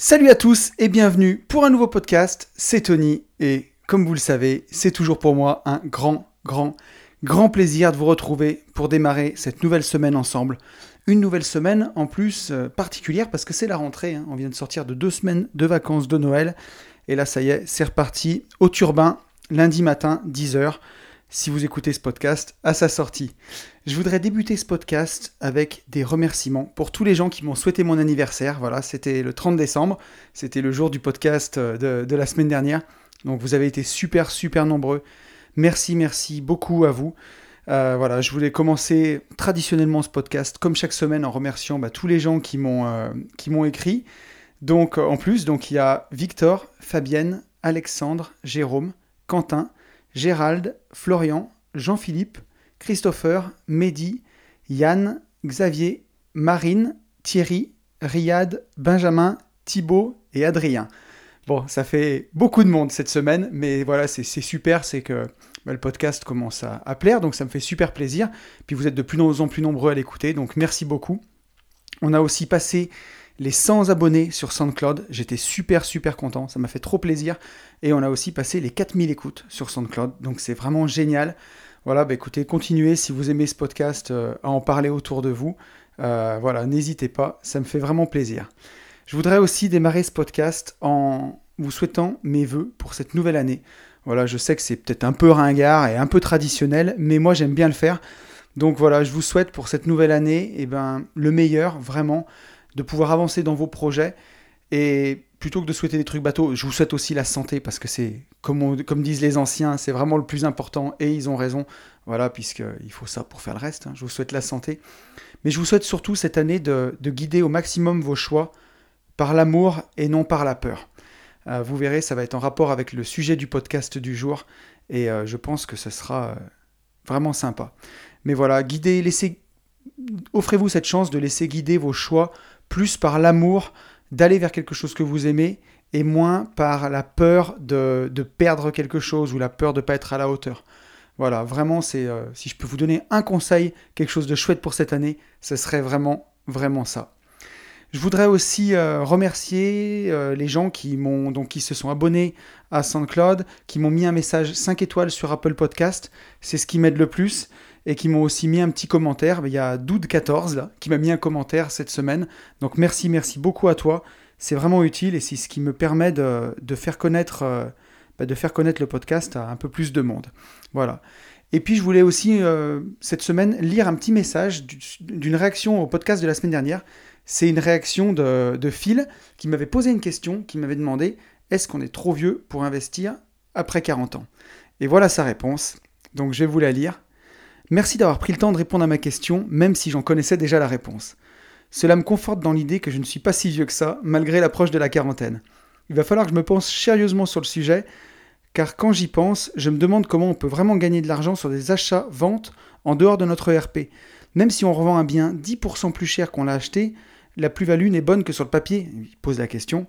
Salut à tous et bienvenue pour un nouveau podcast. C'est Tony et comme vous le savez, c'est toujours pour moi un grand, grand, grand plaisir de vous retrouver pour démarrer cette nouvelle semaine ensemble. Une nouvelle semaine en plus euh, particulière parce que c'est la rentrée. hein. On vient de sortir de deux semaines de vacances de Noël. Et là, ça y est, c'est reparti au turbin lundi matin, 10h. Si vous écoutez ce podcast à sa sortie. Je voudrais débuter ce podcast avec des remerciements pour tous les gens qui m'ont souhaité mon anniversaire. Voilà, c'était le 30 décembre, c'était le jour du podcast euh, de, la semaine dernière. Donc vous avez été super, super nombreux. Merci, merci beaucoup à vous. Euh, voilà, je voulais commencer traditionnellement ce podcast, comme chaque semaine, en remerciant bah, tous les gens qui m'ont euh, écrit. Donc en plus, donc il y a Victor, Fabienne, Alexandre, Jérôme, Quentin, Gérald, Florian, Jean-Philippe, Christopher, Mehdi, Yann, Xavier, Marine, Thierry, Riyad, Benjamin, Thibaut et Adrien. Bon, ça fait beaucoup de monde cette semaine, mais voilà, c'est super, c'est que bah, le podcast commence à, à plaire, donc ça me fait super plaisir. Puis vous êtes de plus en plus nombreux à l'écouter, donc merci beaucoup. On a aussi passé les 100 abonnés sur SoundCloud. J'étais super, super content. Ça m'a fait trop plaisir. Et on a aussi passé les 4000 écoutes sur SoundCloud. Donc c'est vraiment génial. Voilà, bah écoutez, continuez si vous aimez ce podcast euh, à en parler autour de vous. Euh, voilà, n'hésitez pas. Ça me fait vraiment plaisir. Je voudrais aussi démarrer ce podcast en vous souhaitant mes voeux pour cette nouvelle année. Voilà, je sais que c'est peut-être un peu ringard et un peu traditionnel, mais moi j'aime bien le faire. Donc voilà, je vous souhaite pour cette nouvelle année eh ben, le meilleur, vraiment, de pouvoir avancer dans vos projets. Et plutôt que de souhaiter des trucs bateaux, je vous souhaite aussi la santé, parce que c'est, comme, disent les anciens, c'est vraiment le plus important, et ils ont raison. Voilà, puisqu'il faut ça pour faire le reste. hein. Je vous souhaite la santé. Mais je vous souhaite surtout cette année de, de guider au maximum vos choix par l'amour et non par la peur. Euh, vous verrez, ça va être en rapport avec le sujet du podcast du jour, et euh, je pense que ce sera euh, vraiment sympa. Mais voilà, guidez, laissez, offrez-vous cette chance de laisser guider vos choix plus par l'amour d'aller vers quelque chose que vous aimez et moins par la peur de, perdre quelque chose ou la peur de ne pas être à la hauteur. Voilà, vraiment, euh, si je peux vous donner un conseil, quelque chose de chouette pour cette année, ce serait vraiment, vraiment ça. Je voudrais aussi euh, remercier euh, les gens qui qui se sont abonnés à SoundCloud, qui m'ont mis un message 5 étoiles sur Apple Podcast, c'est ce qui m'aide le plus et qui m'ont aussi mis un petit commentaire. Il y a Doud14 là qui m'a mis un commentaire cette semaine. Donc merci, merci beaucoup à toi. C'est vraiment utile et c'est ce qui me permet de, faire connaître euh, bah, de faire connaître le podcast à un peu plus de monde. Voilà. Et puis je voulais aussi euh, cette semaine lire un petit message du- d'une réaction au podcast de la semaine dernière. C'est une réaction de, de Phil qui m'avait posé une question, qui m'avait demandé est-ce qu'on est trop vieux pour investir après 40 ans? Et voilà sa réponse. Donc je vais vous la lire. Merci d'avoir pris le temps de répondre à ma question, même si j'en connaissais déjà la réponse. Cela me conforte dans l'idée que je ne suis pas si vieux que ça, malgré l'approche de la quarantaine. Il va falloir que je me pense sérieusement sur le sujet, car quand j'y pense, je me demande comment on peut vraiment gagner de l'argent sur des achats-ventes en dehors de notre ERP. Même si on revend un bien 10% plus cher qu'on l'a acheté, la plus-value n'est bonne que sur le papier Il pose la question.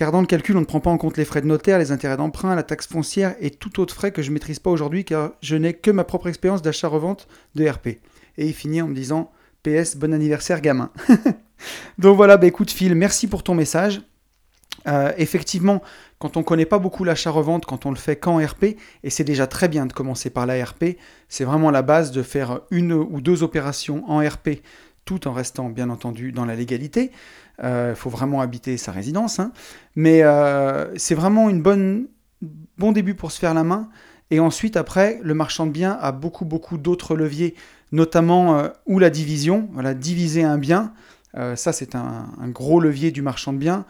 Car dans le calcul, on ne prend pas en compte les frais de notaire, les intérêts d'emprunt, la taxe foncière et tout autre frais que je ne maîtrise pas aujourd'hui car je n'ai que ma propre expérience d'achat-revente de RP. Et il finit en me disant PS, bon anniversaire gamin. Donc voilà, bah écoute Phil, merci pour ton message. Euh, effectivement, quand on connaît pas beaucoup l'achat-revente, quand on le fait qu'en RP, et c'est déjà très bien de commencer par la RP, c'est vraiment la base de faire une ou deux opérations en RP, tout en restant bien entendu dans la légalité. Il faut vraiment habiter sa résidence, hein. mais euh, c'est vraiment une bonne bon début pour se faire la main. Et ensuite, après, le marchand de biens a beaucoup beaucoup d'autres leviers, notamment euh, ou la division, voilà, diviser un bien. Euh, ça, c'est un, un gros levier du marchand de biens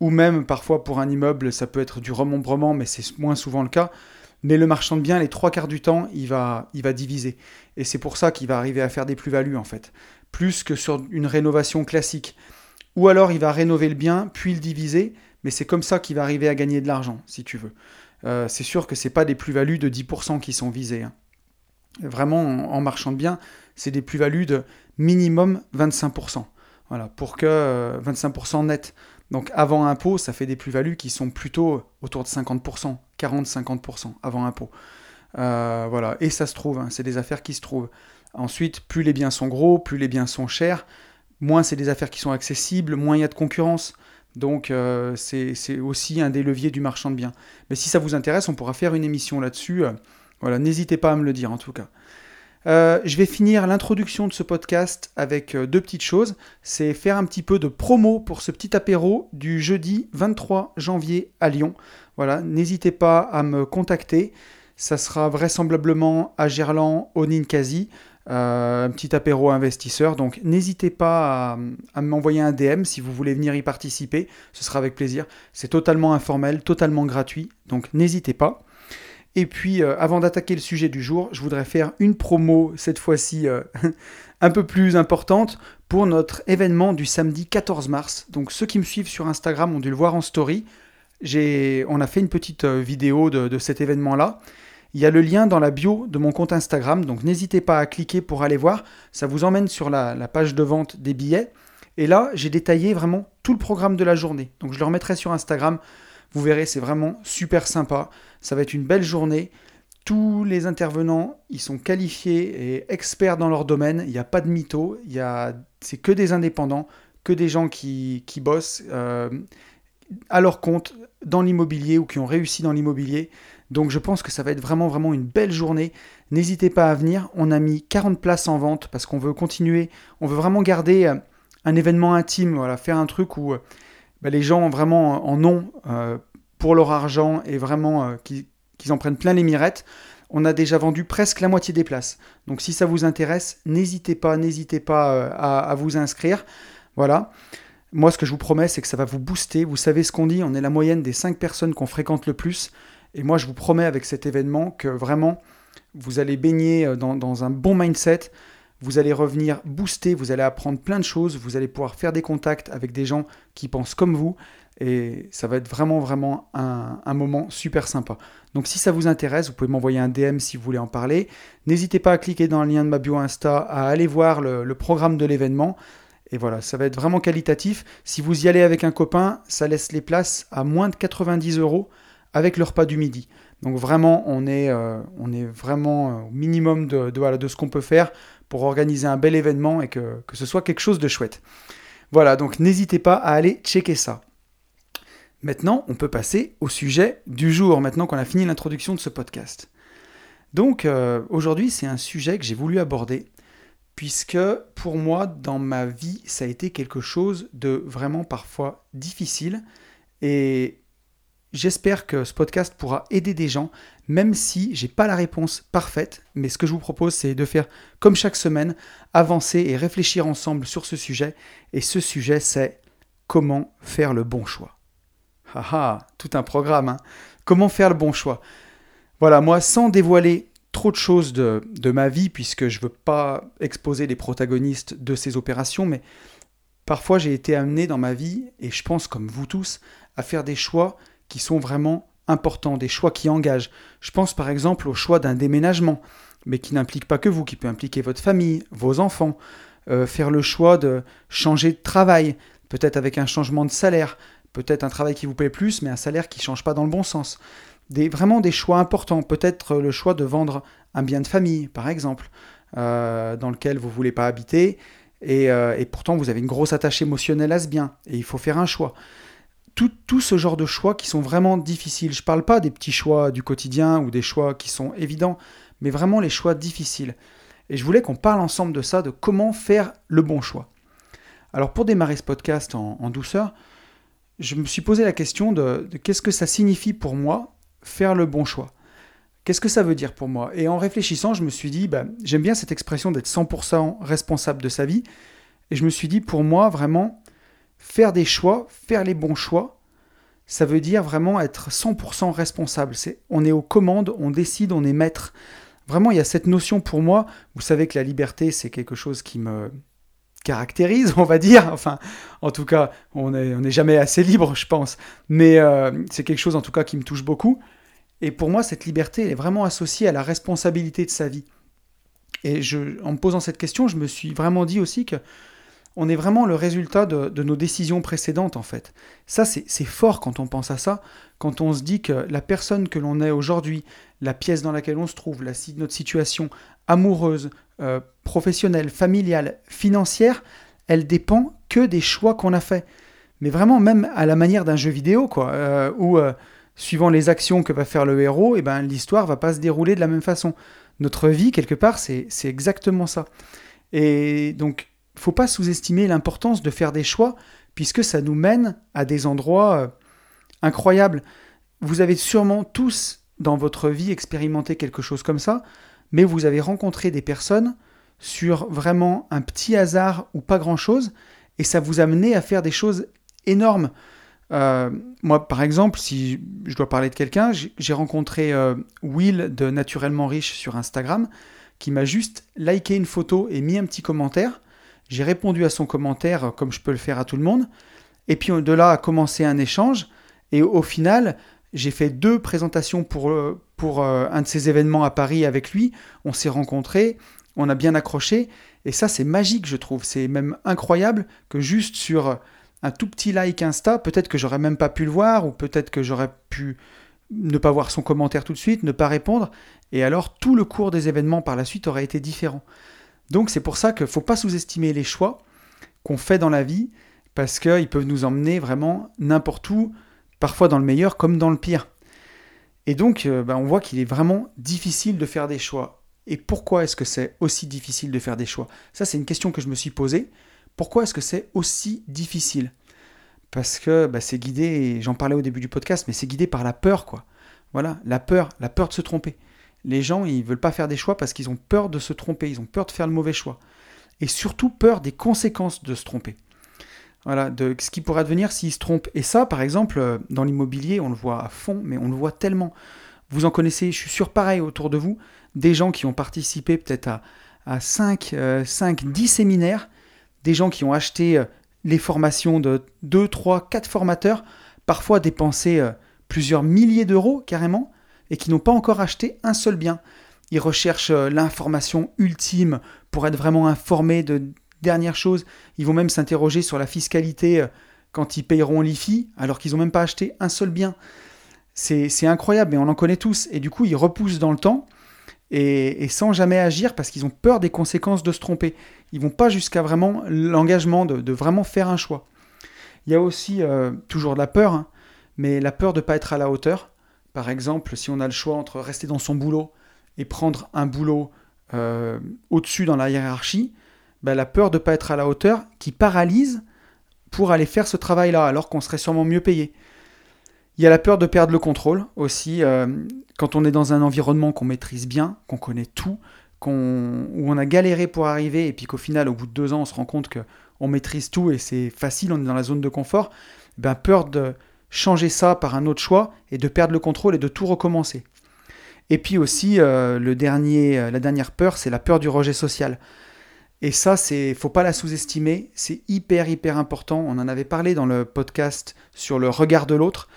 ou même parfois pour un immeuble, ça peut être du remembrement, mais c'est moins souvent le cas. Mais le marchand de biens, les trois quarts du temps, il va, il va diviser. Et c'est pour ça qu'il va arriver à faire des plus-values, en fait. Plus que sur une rénovation classique. Ou alors il va rénover le bien, puis le diviser, mais c'est comme ça qu'il va arriver à gagner de l'argent, si tu veux. Euh, c'est sûr que c'est pas des plus-values de 10% qui sont visées. hein. Vraiment, en, marchand de biens, c'est des plus-values de minimum 25%. Voilà, pour que euh, 25% net. Donc avant impôt, ça fait des plus-values qui sont plutôt autour de 50%, 40-50% avant impôt. Euh, voilà, et ça se trouve, hein, c'est des affaires qui se trouvent. Ensuite, plus les biens sont gros, plus les biens sont chers, moins c'est des affaires qui sont accessibles, moins il y a de concurrence. Donc euh, c'est aussi un des leviers du marchand de biens. Mais si ça vous intéresse, on pourra faire une émission là-dessus. voilà, n'hésitez pas à me le dire en tout cas. je vais finir l'introduction de ce podcast avec deux petites choses. C'est faire un petit peu de promo pour ce petit apéro du jeudi 23 janvier à Lyon. Voilà, n'hésitez pas à me contacter. Ça sera vraisemblablement à Gerland, au Ninkasi. Euh, un petit apéro investisseur. Donc n'hésitez pas à, m'envoyer un DM si vous voulez venir y participer. Ce sera avec plaisir. C'est totalement informel, totalement gratuit. Donc n'hésitez pas. Et puis euh, avant d'attaquer le sujet du jour, je voudrais faire une promo cette fois-ci euh, un peu plus importante pour notre événement du samedi 14 mars. Donc ceux qui me suivent sur Instagram ont dû le voir en story. On a fait une petite vidéo de cet événement-là. Il y a le lien dans la bio de mon compte Instagram, donc n'hésitez pas à cliquer pour aller voir. Ça vous emmène sur la, page de vente des billets. Et là, j'ai détaillé vraiment tout le programme de la journée. Donc je le remettrai sur Instagram. Vous verrez, c'est vraiment super sympa. Ça va être une belle journée. Tous les intervenants, ils sont qualifiés et experts dans leur domaine. Il n'y a pas de mytho. C'est que des indépendants, que des gens qui, qui bossent euh, à leur compte dans l'immobilier ou qui ont réussi dans l'immobilier. Donc je pense que ça va être vraiment vraiment une belle journée. N'hésitez pas à venir. On a mis 40 places en vente parce qu'on veut continuer. On veut vraiment garder euh, un événement intime, voilà, faire un truc où euh, bah, les gens vraiment en ont euh, pour leur argent et vraiment qu'ils en prennent plein les mirettes. On a déjà vendu presque la moitié des places. Donc si ça vous intéresse, n'hésitez pas, n'hésitez pas à, à, vous inscrire. Voilà. Moi, ce que je vous promets, c'est que ça va vous booster. Vous savez ce qu'on dit, on est la moyenne des 5 personnes qu'on fréquente le plus. Et moi, je vous promets avec cet événement que vraiment, vous allez baigner euh, dans, un bon mindset, vous allez revenir booster, vous allez apprendre plein de choses, vous allez pouvoir faire des contacts avec des gens qui pensent comme vous, et ça va être vraiment, vraiment un, moment super sympa. Donc si ça vous intéresse, vous pouvez m'envoyer un DM si vous voulez en parler. N'hésitez pas à cliquer dans le lien de ma bio Insta, à aller voir le, le programme de l'événement. Et voilà, ça va être vraiment qualitatif. Si vous y allez avec un copain, ça laisse les places à moins de 90 euros avec le repas du midi. Donc vraiment, on est, euh, on est vraiment euh, au minimum de, de, ce qu'on peut faire pour organiser un bel événement et que, que ce soit quelque chose de chouette. Voilà, donc n'hésitez pas à aller checker ça. Maintenant, on peut passer au sujet du jour, maintenant qu'on a fini l'introduction de ce podcast. Donc euh, aujourd'hui, c'est un sujet que j'ai voulu aborder, puisque pour moi, dans ma vie, ça a été quelque chose de vraiment parfois difficile. Et J'espère que ce podcast pourra aider des gens, même si j'ai pas la réponse parfaite. Mais ce que je vous propose, c'est de faire comme chaque semaine, avancer et réfléchir ensemble sur ce sujet. Et ce sujet, c'est comment faire le bon choix. Haha, tout un programme. Hein. Comment faire le bon choix Voilà, moi, sans dévoiler trop de choses de, de ma vie, puisque je ne veux pas exposer les protagonistes de ces opérations, mais parfois j'ai été amené dans ma vie, et je pense comme vous tous, à faire des choix qui sont vraiment importants, des choix qui engagent. Je pense par exemple au choix d'un déménagement, mais qui n'implique pas que vous, qui peut impliquer votre famille, vos enfants, euh, faire le choix de changer de travail, peut-être avec un changement de salaire, peut-être un travail qui vous plaît plus, mais un salaire qui ne change pas dans le bon sens. Vraiment des choix importants, peut-être le choix de vendre un bien de famille, par exemple, euh, dans lequel vous ne voulez pas habiter, euh, et pourtant vous avez une grosse attache émotionnelle à ce bien, et il faut faire un choix tout, ce genre de choix qui sont vraiment difficiles. Je ne parle pas des petits choix du quotidien ou des choix qui sont évidents, mais vraiment les choix difficiles. Et je voulais qu'on parle ensemble de ça, de comment faire le bon choix. Alors pour démarrer ce podcast en, douceur, je me suis posé la question de, qu'est-ce que ça signifie pour moi faire le bon choix? Qu'est-ce que ça veut dire pour moi? Et en réfléchissant, je me suis dit, bah, j'aime bien cette expression d'être 100% responsable de sa vie. Et je me suis dit, pour moi, vraiment, faire des choix, faire les bons choix, ça veut dire vraiment être 100% responsable. On est aux commandes, on décide, on est maître. Vraiment, il y a cette notion pour moi. Vous savez que la liberté, c'est quelque chose qui me caractérise, on va dire. Enfin, en tout cas, on n'est jamais assez libre, je pense. Mais euh, c'est quelque chose, en tout cas, qui me touche beaucoup. Et pour moi, cette liberté est vraiment associée à la responsabilité de sa vie. Et en me posant cette question, je me suis vraiment dit aussi que on est vraiment le résultat de, nos décisions précédentes en fait. Ça c'est fort quand on pense à ça, quand on se dit que la personne que l'on est aujourd'hui, la pièce dans laquelle on se trouve, la, notre situation amoureuse, euh, professionnelle, familiale, financière, elle dépend que des choix qu'on a faits. mais vraiment même à la manière d'un jeu vidéo, quoi, euh, où euh, suivant les actions que va faire le héros, et eh ben l'histoire va pas se dérouler de la même façon. Notre vie, quelque part, c'est exactement ça. Et donc, faut pas sous-estimer l'importance de faire des choix, puisque ça nous mène à des endroits euh, incroyables. Vous avez sûrement tous dans votre vie expérimenté quelque chose comme ça, mais vous avez rencontré des personnes sur vraiment un petit hasard ou pas grand-chose, et ça vous a mené à faire des choses énormes. Euh, moi, par exemple, si je dois parler de quelqu'un, j'ai rencontré euh, Will de Naturellement Riche sur Instagram, qui m'a juste liké une photo et mis un petit commentaire. J'ai répondu à son commentaire euh, comme je peux le faire à tout le monde. Et puis de là a commencé un échange. Et au final, j'ai fait deux présentations pour, pour un de ces événements à Paris avec lui. On s'est rencontrés, on a bien accroché. Et ça, c'est magique, je trouve. C'est même incroyable que juste sur un tout petit like Insta, peut-être que j'aurais même pas pu le voir, ou peut-être que j'aurais pu ne pas voir son commentaire tout de suite, ne pas répondre, et alors tout le cours des événements par la suite aurait été différent. Donc c'est pour ça qu'il ne faut pas sous-estimer les choix qu'on fait dans la vie, parce qu'ils peuvent nous emmener vraiment n'importe où, parfois dans le meilleur comme dans le pire. Et donc euh, ben, on voit qu'il est vraiment difficile de faire des choix. Et pourquoi est-ce que c'est aussi difficile de faire des choix? Ça c'est une question que je me suis posée. Pourquoi est-ce que c'est aussi difficile? Parce que bah, c'est guidé, j'en parlais au début du podcast, mais c'est guidé par la peur, quoi. Voilà, la peur, la peur de se tromper. Les gens, ils veulent pas faire des choix parce qu'ils ont peur de se tromper, ils ont peur de faire le mauvais choix. Et surtout peur des conséquences de se tromper. Voilà, de ce qui pourrait advenir s'ils se trompent. Et ça, par exemple, euh, dans l'immobilier, on le voit à fond, mais on le voit tellement. Vous en connaissez, je suis sûr, pareil autour de vous, des gens qui ont participé peut-être à, à 5, 5, 10 séminaires des gens qui ont acheté euh, les formations de 2, 3, 4 formateurs, parfois dépensé euh, plusieurs milliers d'euros carrément, et qui n'ont pas encore acheté un seul bien. Ils recherchent euh, l'information ultime pour être vraiment informés de dernières choses. Ils vont même s'interroger sur la fiscalité quand ils payeront l'IFI, alors qu'ils n'ont même pas acheté un seul bien. C'est incroyable, mais on en connaît tous. Et du coup, ils repoussent dans le temps et, sans jamais agir parce qu'ils ont peur des conséquences de se tromper. Ils vont pas jusqu'à vraiment l'engagement de, vraiment faire un choix. Il y a aussi euh, toujours de la peur, hein, mais la peur de ne pas être à la hauteur. Par exemple, si on a le choix entre rester dans son boulot et prendre un boulot euh, au-dessus dans la hiérarchie, ben, la peur de ne pas être à la hauteur qui paralyse pour aller faire ce travail-là, alors qu'on serait sûrement mieux payé. Il y a la peur de perdre le contrôle aussi. Euh, quand on est dans un environnement qu'on maîtrise bien, qu'on connaît tout, où on a galéré pour arriver, et puis qu'au final, au bout de deux ans, on se rend compte qu'on maîtrise tout et c'est facile, on est dans la zone de confort, ben peur de changer ça par un autre choix et de perdre le contrôle et de tout recommencer. Et puis aussi, euh, le dernier, euh, la dernière peur, c'est la peur du rejet social. Et ça, c'est, faut pas la sous-estimer, c'est hyper hyper important. On en avait parlé dans le podcast sur le regard de l'autre.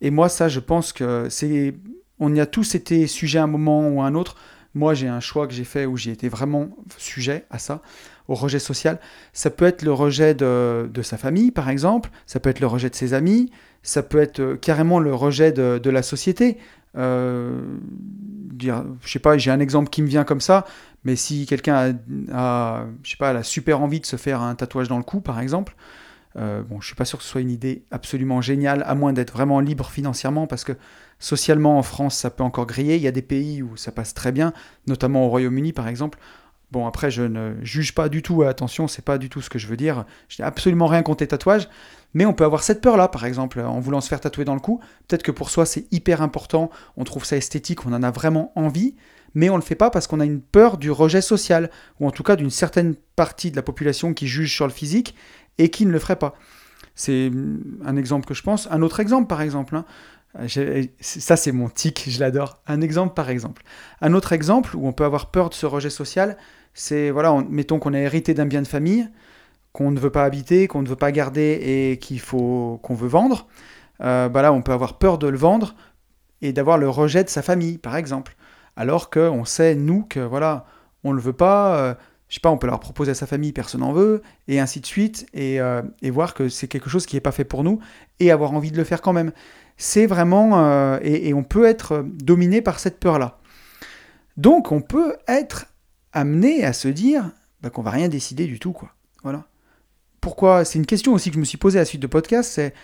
Et moi, ça, je pense que c'est on y a tous été sujet à un moment ou à un autre. Moi, j'ai un choix que j'ai fait où j'ai été vraiment sujet à ça, au rejet social. Ça peut être le rejet de, sa famille, par exemple. Ça peut être le rejet de ses amis. Ça peut être euh, carrément le rejet de, la société. Euh, dire, je sais pas, j'ai un exemple qui me vient comme ça, mais si quelqu'un a, je sais pas, a super envie de se faire un tatouage dans le cou, par exemple, euh, bon, je suis pas sûr que ce soit une idée absolument géniale, à moins d'être vraiment libre financièrement, parce que socialement en France, ça peut encore griller. Il y a des pays où ça passe très bien, notamment au Royaume-Uni par exemple. Bon, après, je ne juge pas du tout, attention, c'est pas du tout ce que je veux dire. Je n'ai absolument rien contre les tatouages, mais on peut avoir cette peur-là, par exemple, en voulant se faire tatouer dans le cou. Peut-être que pour soi, c'est hyper important, on trouve ça esthétique, on en a vraiment envie, mais on ne le fait pas parce qu'on a une peur du rejet social, ou en tout cas d'une certaine partie de la population qui juge sur le physique et qui ne le ferait pas. C'est un exemple que je pense. Un autre exemple, par exemple, hein. ça c'est mon tic, je l'adore. Un exemple par exemple. Un autre exemple où on peut avoir peur de ce rejet social, c'est, voilà, mettons qu'on a hérité d'un bien de famille, qu'on ne veut pas habiter, qu'on ne veut pas garder et qu'il faut qu'on veut vendre. Euh, bah là, on peut avoir peur de le vendre et d'avoir le rejet de sa famille, par exemple. Alors qu'on sait, nous, que voilà, on ne le veut pas, euh, je sais pas, on peut leur proposer à sa famille, personne n'en veut, et ainsi de suite, et, euh, voir que c'est quelque chose qui n'est pas fait pour nous, et avoir envie de le faire quand même. C'est vraiment... Euh, et, on peut être dominé par cette peur-là. Donc on peut être amené à se dire bah, qu'on va rien décider du tout, quoi. Voilà. Pourquoi C'est une question aussi que je me suis posée à la suite de podcast, c'est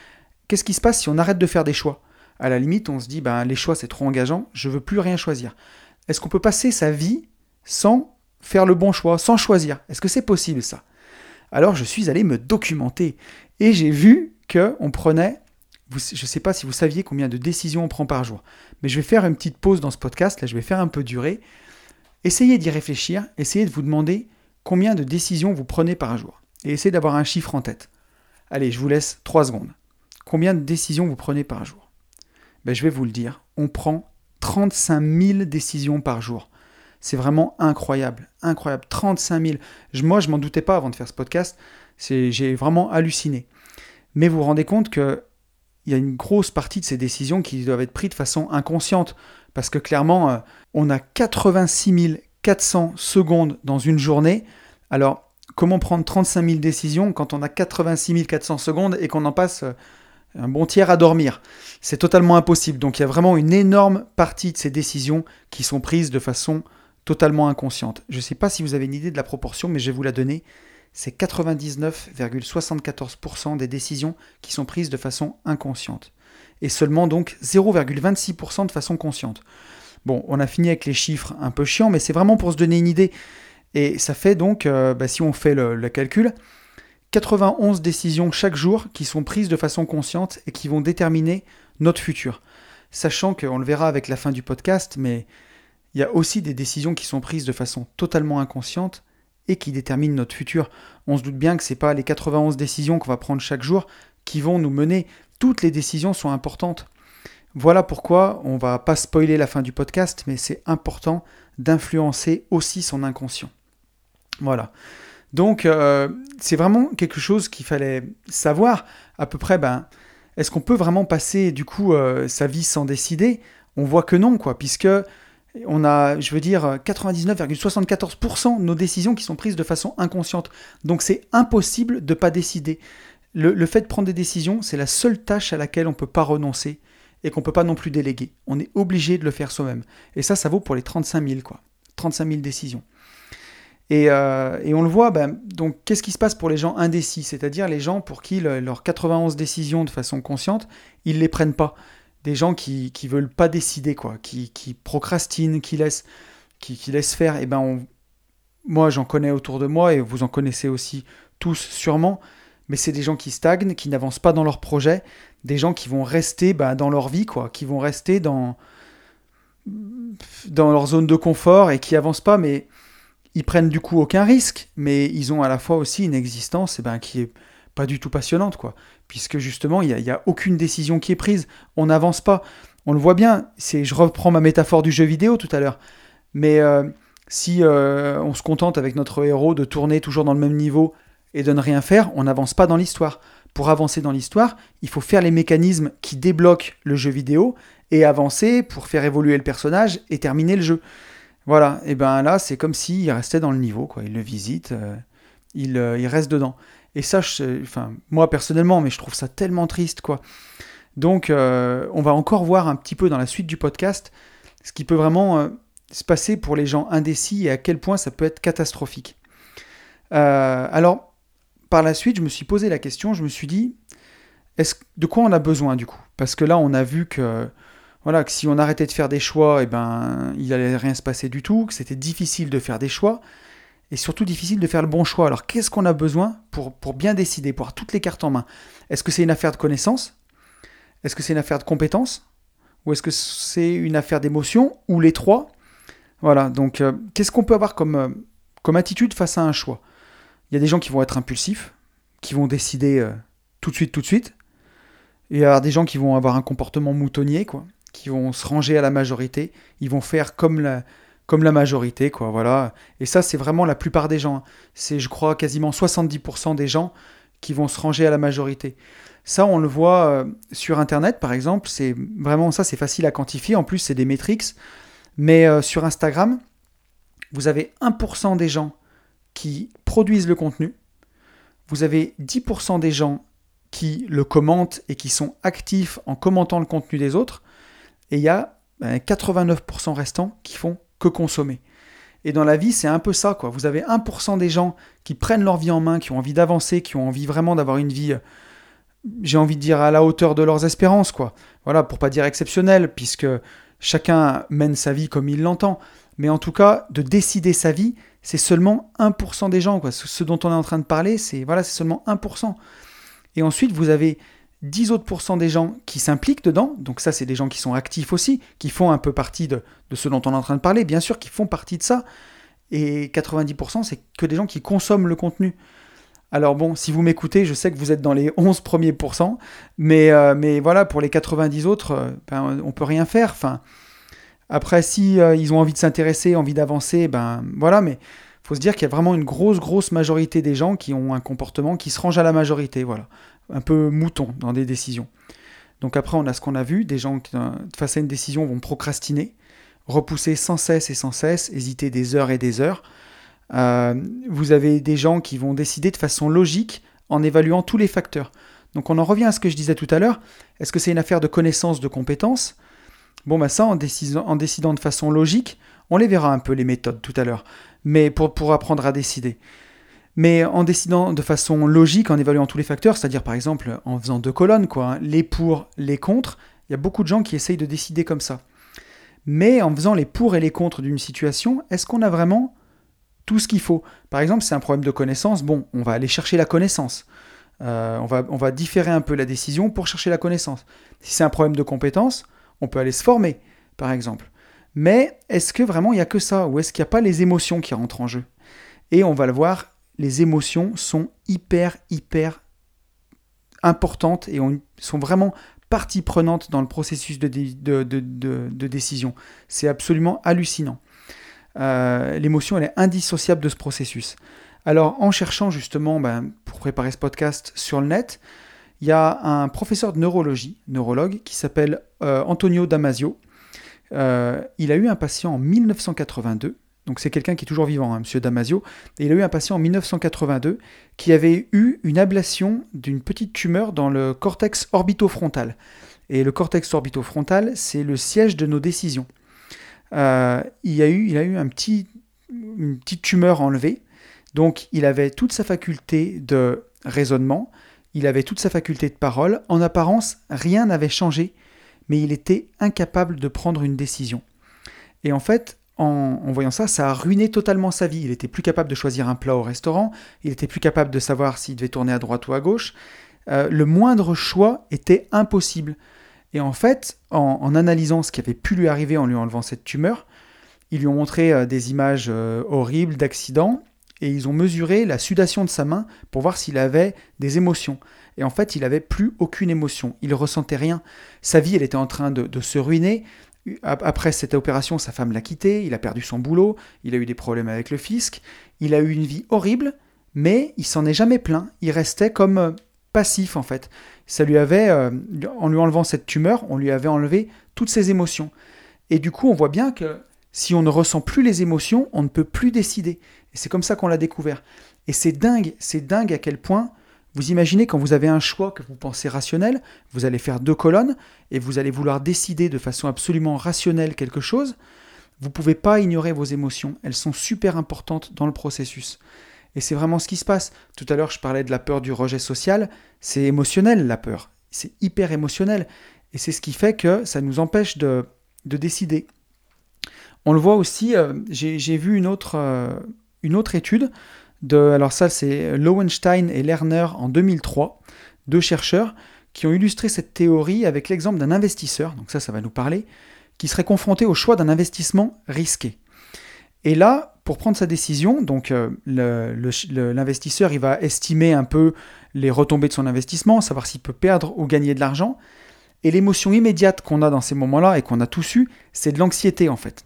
qu'est-ce qui se passe si on arrête de faire des choix? À la limite, on se dit, ben, les choix c'est trop engageant, je veux plus rien choisir. Est-ce qu'on peut passer sa vie sans faire le bon choix, sans choisir? Est-ce que c'est possible ça? Alors je suis allé me documenter et j'ai vu que on prenait, je ne sais pas si vous saviez combien de décisions on prend par jour, mais je vais faire une petite pause dans ce podcast, là je vais faire un peu durer. Essayez d'y réfléchir, essayez de vous demander combien de décisions vous prenez par jour et essayez d'avoir un chiffre en tête. Allez, je vous laisse 3 secondes. Combien de décisions vous prenez par jour? Ben, Je vais vous le dire, on prend 35 000 décisions par jour. C'est vraiment incroyable, incroyable. 35 000. moi, je m'en doutais pas avant de faire ce podcast. J'ai vraiment halluciné. Mais vous vous rendez compte qu'il y a une grosse partie de ces décisions qui doivent être prises de façon inconsciente. Parce que clairement, euh, on a 86 400 secondes dans une journée. Alors, comment prendre 35 000 décisions quand on a 86 400 secondes et qu'on en passe euh, un bon tiers à dormir C'est totalement impossible. Donc, il y a vraiment une énorme partie de ces décisions qui sont prises de façon totalement inconsciente. Je ne sais pas si vous avez une idée de la proportion, mais je vais vous la donner. C'est 99,74% des décisions qui sont prises de façon inconsciente. Et seulement donc 0,26% de façon consciente. Bon, on a fini avec les chiffres un peu chiants, mais c'est vraiment pour se donner une idée. Et ça fait donc, euh, bah, si on fait le, calcul, 91 décisions chaque jour qui sont prises de façon consciente et qui vont déterminer notre futur. Sachant qu'on le verra avec la fin du podcast, mais il y a aussi des décisions qui sont prises de façon totalement inconsciente et qui déterminent notre futur. On se doute bien que ce n'est pas les 91 décisions qu'on va prendre chaque jour qui vont nous mener. Toutes les décisions sont importantes. Voilà pourquoi on va pas spoiler la fin du podcast, mais c'est important d'influencer aussi son inconscient. Voilà. Donc euh, c'est vraiment quelque chose qu'il fallait savoir à peu près. Ben, est-ce qu'on peut vraiment passer du coup euh, sa vie sans décider? On voit que non, quoi, puisque on a, je veux dire, 99,74% de nos décisions qui sont prises de façon inconsciente. Donc c'est impossible de ne pas décider. Le, fait de prendre des décisions, c'est la seule tâche à laquelle on ne peut pas renoncer et qu'on ne peut pas non plus déléguer. On est obligé de le faire soi-même. Et ça, ça vaut pour les 35 000, quoi. 35 000 décisions. Euh, et, on le voit, ben, donc qu'est-ce qui se passe pour les gens indécis? C'est-à-dire les gens pour qui leurs 91 décisions de façon consciente, ils ne les prennent pas des gens qui qui veulent pas décider quoi, qui, qui procrastinent, qui laissent qui, qui laissent faire. Et ben moi j'en connais autour de moi et vous en connaissez aussi tous sûrement. Mais c'est des gens qui stagnent, qui n'avancent pas dans leur projet, des gens qui vont rester bah, dans leur vie quoi, qui vont rester dans dans leur zone de confort et qui avancent pas, mais ils prennent du coup aucun risque, mais ils ont à la fois aussi une existence eh ben, qui est pas du tout passionnante, quoi. Puisque justement, il n'y a, a, aucune décision qui est prise. On n'avance pas. On le voit bien. C'est, je reprends ma métaphore du jeu vidéo tout à l'heure. Mais euh, si euh, on se contente avec notre héros de tourner toujours dans le même niveau et de ne rien faire, on n'avance pas dans l'histoire. Pour avancer dans l'histoire, il faut faire les mécanismes qui débloquent le jeu vidéo et avancer pour faire évoluer le personnage et terminer le jeu. Voilà, et ben là, c'est comme s'il restait dans le niveau, quoi. Il le visite, euh, il, il reste dedans. Et ça, moi personnellement, mais je trouve ça tellement triste, quoi. Donc, euh, on va encore voir un petit peu dans la suite du podcast ce qui peut vraiment euh, se passer pour les gens indécis et à quel point ça peut être catastrophique. Euh, alors, par la suite, je me suis posé la question, je me suis dit, est-ce, de quoi on a besoin du coup? Parce que là, on a vu que, voilà, que si on arrêtait de faire des choix, et eh ben, il n'allait rien se passer du tout, que c'était difficile de faire des choix et surtout difficile de faire le bon choix. Alors qu'est-ce qu'on a besoin pour, bien décider, pour avoir toutes les cartes en main? Est-ce que c'est une affaire de connaissance Est-ce que c'est une affaire de compétence Ou est-ce que c'est une affaire d'émotion? Ou les trois? Voilà, donc euh, qu'est-ce qu'on peut avoir comme, euh, comme attitude face à un choix? Il y a des gens qui vont être impulsifs, qui vont décider euh, tout de suite, tout de suite. Il y a des gens qui vont avoir un comportement moutonnier, quoi, qui vont se ranger à la majorité, ils vont faire comme la, comme la majorité, quoi, voilà. Et ça, c'est vraiment la plupart des gens. C'est, je crois, quasiment 70% des gens qui vont se ranger à la majorité. Ça, on le voit euh, sur Internet, par exemple. C'est vraiment ça, c'est facile à quantifier. En plus, c'est des métriques. Mais euh, sur Instagram, vous avez 1% des gens qui produisent le contenu. Vous avez 10% des gens qui le commentent et qui sont actifs en commentant le contenu des autres. Et il y a 89% ben, restants qui font que consommer. Et dans la vie, c'est un peu ça, quoi. Vous avez 1% des gens qui prennent leur vie en main, qui ont envie d'avancer, qui ont envie vraiment d'avoir une vie, j'ai envie de dire, à la hauteur de leurs espérances, quoi. Voilà, pour pas dire exceptionnelle, puisque chacun mène sa vie comme il l'entend. Mais en tout cas, de décider sa vie, c'est seulement 1% des gens, quoi. Ce dont on est en train de parler, c'est voilà, c'est seulement 1%. Et ensuite, vous avez 10 autres des gens qui s'impliquent dedans, donc ça c'est des gens qui sont actifs aussi, qui font un peu partie de, ce dont on est en train de parler, bien sûr, qui font partie de ça, et 90% c'est que des gens qui consomment le contenu. Alors bon, si vous m'écoutez, je sais que vous êtes dans les 11 premiers pourcents, mais, euh, mais voilà, pour les 90 autres, euh, ben, on peut rien faire. Après, si euh, ils ont envie de s'intéresser, envie d'avancer, ben voilà, mais faut se dire qu'il y a vraiment une grosse, grosse majorité des gens qui ont un comportement qui se range à la majorité, voilà un peu mouton dans des décisions. Donc après, on a ce qu'on a vu, des gens qui, face à une décision, vont procrastiner, repousser sans cesse et sans cesse, hésiter des heures et des heures. Euh, vous avez des gens qui vont décider de façon logique en évaluant tous les facteurs. Donc on en revient à ce que je disais tout à l'heure. Est-ce que c'est une affaire de connaissance, de compétence? Bon, bah ça, en décidant, en décidant de façon logique, on les verra un peu les méthodes tout à l'heure, mais pour apprendre à décider mais en décidant de façon logique, en évaluant tous les facteurs, c'est-à-dire par exemple en faisant deux colonnes, quoi, hein, les pour, les contre, il y a beaucoup de gens qui essayent de décider comme ça. Mais en faisant les pour et les contre d'une situation, est-ce qu'on a vraiment tout ce qu'il faut? Par exemple, c'est un problème de connaissance, bon, on va aller chercher la connaissance. Euh, on, va, on va différer un peu la décision pour chercher la connaissance. Si c'est un problème de compétence, on peut aller se former, par exemple. Mais est-ce que vraiment il n'y a que ça? Ou est-ce qu'il n'y a pas les émotions qui rentrent en jeu? Et on va le voir les émotions sont hyper, hyper importantes et sont vraiment partie prenante dans le processus de, décision. C'est absolument hallucinant. Euh, l'émotion, elle est indissociable de ce processus. Alors, en cherchant justement, ben, pour préparer ce podcast sur le net, il y a un professeur de neurologie, neurologue, qui s'appelle euh, Antonio Damasio. Euh, il a eu un patient en 1982 donc c'est quelqu'un qui est toujours vivant, hein, M. Damasio. Et il a eu un patient en 1982 qui avait eu une ablation d'une petite tumeur dans le cortex orbitofrontal. Et le cortex orbitofrontal, c'est le siège de nos décisions. Euh, il, a eu, a eu une petite tumeur enlevée. Donc il avait toute sa faculté de raisonnement, il avait toute sa faculté de parole. En apparence, rien n'avait changé, mais il était incapable de prendre une décision. Et en fait, en, voyant ça, ça a ruiné totalement sa vie. Il était plus capable de choisir un plat au restaurant, il était plus capable de savoir s'il devait tourner à droite ou à gauche. Euh, le moindre choix était impossible. Et en fait, en, analysant ce qui avait pu lui arriver en lui enlevant cette tumeur, ils lui ont montré euh, des images euh, horribles d'accidents et ils ont mesuré la sudation de sa main pour voir s'il avait des émotions. Et en fait, il n'avait plus aucune émotion. Il ressentait rien. Sa vie, elle était en train de se ruiner. Après cette opération, sa femme l'a quitté, il a perdu son boulot, il a eu des problèmes avec le fisc, il a eu une vie horrible, mais il s'en est jamais plaint, il restait comme euh, passif en fait. Ça lui avait, euh, en lui enlevant cette tumeur, on lui avait enlevé toutes ses émotions. Et du coup, on voit bien que si on ne ressent plus les émotions, on ne peut plus décider. Et c'est comme ça qu'on l'a découvert. Et c'est dingue, c'est dingue à quel point vous imaginez quand vous avez un choix que vous pensez rationnel, vous allez faire deux colonnes et vous allez vouloir décider de façon absolument rationnelle quelque chose. Vous ne pouvez pas ignorer vos émotions, elles sont super importantes dans le processus. Et c'est vraiment ce qui se passe. Tout à l'heure, je parlais de la peur du rejet social. C'est émotionnel, la peur. C'est hyper émotionnel. Et c'est ce qui fait que ça nous empêche de, décider. On le voit aussi, euh, j'ai vu une autre, euh, une autre étude alors ça c'est Lowenstein et Lerner en 2003, deux chercheurs qui ont illustré cette théorie avec l'exemple d'un investisseur, donc ça ça va nous parler, qui serait confronté au choix d'un investissement risqué. Et là, pour prendre sa décision, donc euh, l'investisseur il va estimer un peu les retombées de son investissement, savoir s'il peut perdre ou gagner de l'argent. Et l'émotion immédiate qu'on a dans ces moments-là et qu'on a tous eu, c'est de l'anxiété en fait.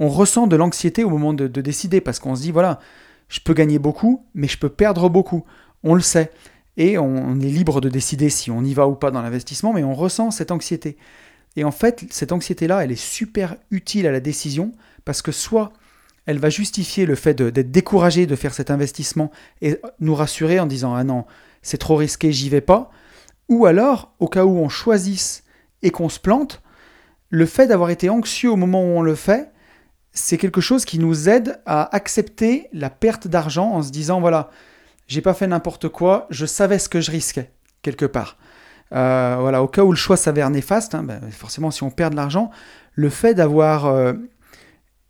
On ressent de l'anxiété au moment de décider parce qu'on se dit voilà, je peux gagner beaucoup, mais je peux perdre beaucoup. On le sait. Et on est libre de décider si on y va ou pas dans l'investissement, mais on ressent cette anxiété. Et en fait, cette anxiété-là, elle est super utile à la décision parce que soit elle va justifier le fait d'être découragé de faire cet investissement et nous rassurer en disant Ah non, c'est trop risqué, j'y vais pas. Ou alors, au cas où on choisisse et qu'on se plante, le fait d'avoir été anxieux au moment où on le fait, c'est quelque chose qui nous aide à accepter la perte d'argent en se disant voilà, j'ai pas fait n'importe quoi, je savais ce que je risquais quelque part. Euh, voilà, au cas où le choix s'avère néfaste, hein, ben, forcément si on perd de l'argent, le fait d'avoir euh,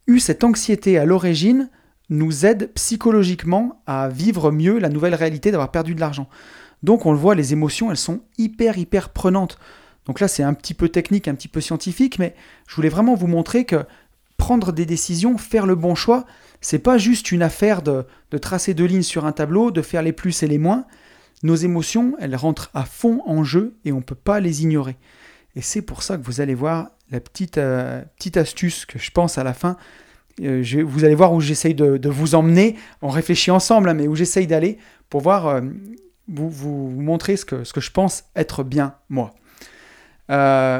eu cette anxiété à l'origine nous aide psychologiquement à vivre mieux la nouvelle réalité d'avoir perdu de l'argent. Donc on le voit, les émotions, elles sont hyper, hyper prenantes. Donc là, c'est un petit peu technique, un petit peu scientifique, mais je voulais vraiment vous montrer que prendre des décisions, faire le bon choix, c'est pas juste une affaire de, tracer deux lignes sur un tableau, de faire les plus et les moins. Nos émotions, elles rentrent à fond en jeu et on ne peut pas les ignorer. Et c'est pour ça que vous allez voir la petite, euh, petite astuce que je pense à la fin. Euh, vous allez voir où j'essaye de, vous emmener. On réfléchit ensemble, hein, mais où j'essaye d'aller pour voir, euh, vous, vous, montrer ce que, ce que je pense être bien moi.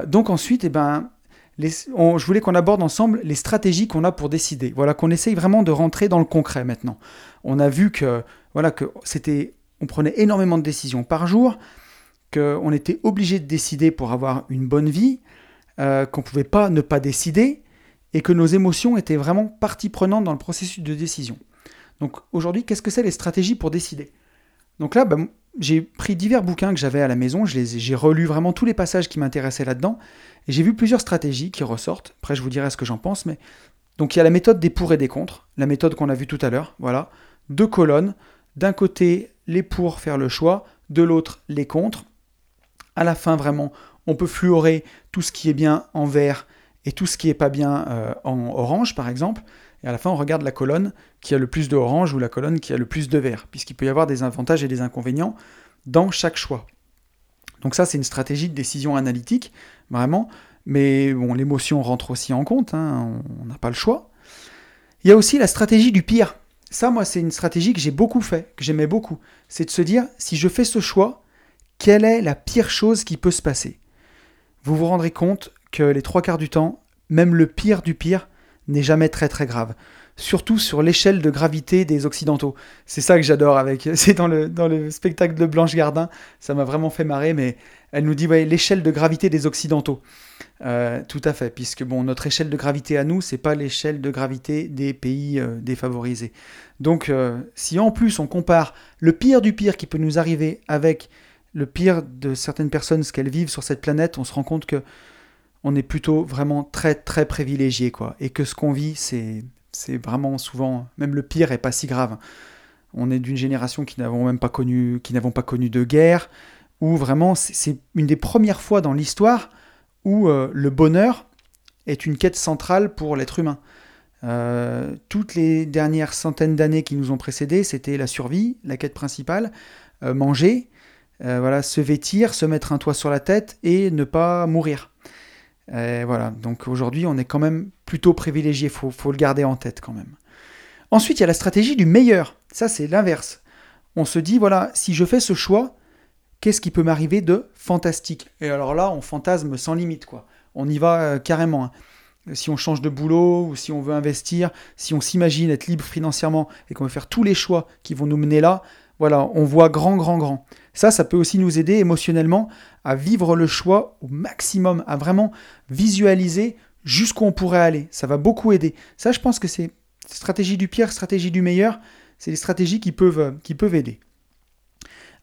donc ensuite, eh ben, je voulais qu'on aborde ensemble les stratégies qu'on a pour décider. Voilà, qu'on essaye vraiment de rentrer dans le concret maintenant. On a vu que voilà que c'était, on prenait énormément de décisions par jour, qu'on était obligé de décider pour avoir une bonne vie, euh, qu'on ne pouvait pas ne pas décider, et que nos émotions étaient vraiment partie prenante dans le processus de décision. Donc aujourd'hui, qu'est-ce que c'est les stratégies pour décider? Donc là, ben, j'ai pris divers bouquins que j'avais à la maison, j'ai relu vraiment tous les passages qui m'intéressaient là-dedans, et j'ai vu plusieurs stratégies qui ressortent. Après, je vous dirai ce que j'en pense, mais donc il y a la méthode des pour et des contre, la méthode qu'on a vue tout à l'heure, voilà, deux colonnes, d'un côté les pour faire le choix, de l'autre les contre. À la fin, vraiment, on peut fluorer tout ce qui est bien en vert et tout ce qui est pas bien euh, en orange, par exemple. Et à la fin, on regarde la colonne qui a le plus de orange ou la colonne qui a le plus de vert, puisqu'il peut y avoir des avantages et des inconvénients dans chaque choix. Donc ça, c'est une stratégie de décision analytique, vraiment. Mais bon, l'émotion rentre aussi en compte, hein, on n'a pas le choix. Il y a aussi la stratégie du pire. Ça, moi, c'est une stratégie que j'ai beaucoup fait, que j'aimais beaucoup. C'est de se dire, si je fais ce choix, quelle est la pire chose qui peut se passer? Vous vous rendrez compte que les trois quarts du temps, même le pire du pire, n'est jamais très très grave. Surtout sur l'échelle de gravité des Occidentaux. C'est ça que j'adore avec. C'est dans le, spectacle de Blanche Gardin. Ça m'a vraiment fait marrer, mais elle nous dit l'échelle de gravité des Occidentaux. Euh, tout à fait, puisque bon, notre échelle de gravité à nous, c'est pas l'échelle de gravité des pays euh, défavorisés. Donc, euh, si en plus on compare le pire du pire qui peut nous arriver avec le pire de certaines personnes, ce qu'elles vivent sur cette planète, on se rend compte que on est plutôt vraiment très très privilégié quoi et que ce qu'on vit c'est c'est vraiment souvent même le pire est pas si grave. On est d'une génération qui n'avons même pas connu qui n'avons pas connu de guerre où vraiment c'est une des premières fois dans l'histoire où euh, le bonheur est une quête centrale pour l'être humain. Euh, toutes les dernières centaines d'années qui nous ont précédés, c'était la survie, la quête principale, euh, manger, voilà, se vêtir, se mettre un toit sur la tête et ne pas mourir voilà, donc aujourd'hui, on est quand même plutôt privilégié, il faut, le garder en tête quand même. Ensuite, il y a la stratégie du meilleur. Ça, c'est l'inverse. On se dit, voilà, si je fais ce choix, qu'est-ce qui peut m'arriver de fantastique? Et alors là, on fantasme sans limite, quoi. On y va euh, carrément. Hein. Si on change de boulot ou si on veut investir, si on s'imagine être libre financièrement et qu'on veut faire tous les choix qui vont nous mener là, voilà, on voit grand, grand, grand. Ça, ça peut aussi nous aider émotionnellement à vivre le choix au maximum, à vraiment visualiser jusqu'où on pourrait aller. Ça va beaucoup aider. Ça, je pense que c'est stratégie du pire, stratégie du meilleur. C'est des stratégies qui peuvent, peuvent aider.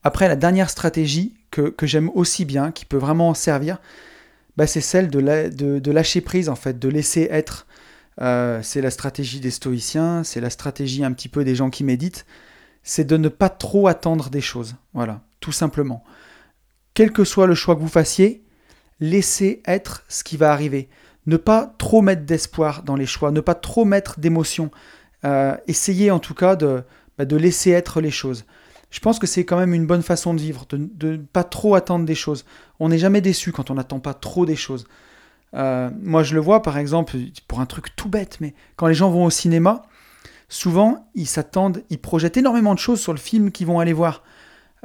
Après, la dernière stratégie que, j'aime aussi bien, qui peut vraiment servir, bah, c'est celle de, de, lâcher prise, en fait, de laisser être. Euh, c'est la stratégie des stoïciens, c'est la stratégie un petit peu des gens qui méditent c'est de ne pas trop attendre des choses. Voilà, tout simplement. Quel que soit le choix que vous fassiez, laissez être ce qui va arriver. Ne pas trop mettre d'espoir dans les choix, ne pas trop mettre d'émotion. Euh, essayez en tout cas de, bah, de laisser être les choses. Je pense que c'est quand même une bonne façon de vivre, de ne pas trop attendre des choses. On n'est jamais déçu quand on n'attend pas trop des choses. Euh, moi, je le vois par exemple, pour un truc tout bête, mais quand les gens vont au cinéma, souvent, ils s'attendent, ils projettent énormément de choses sur le film qu'ils vont aller voir.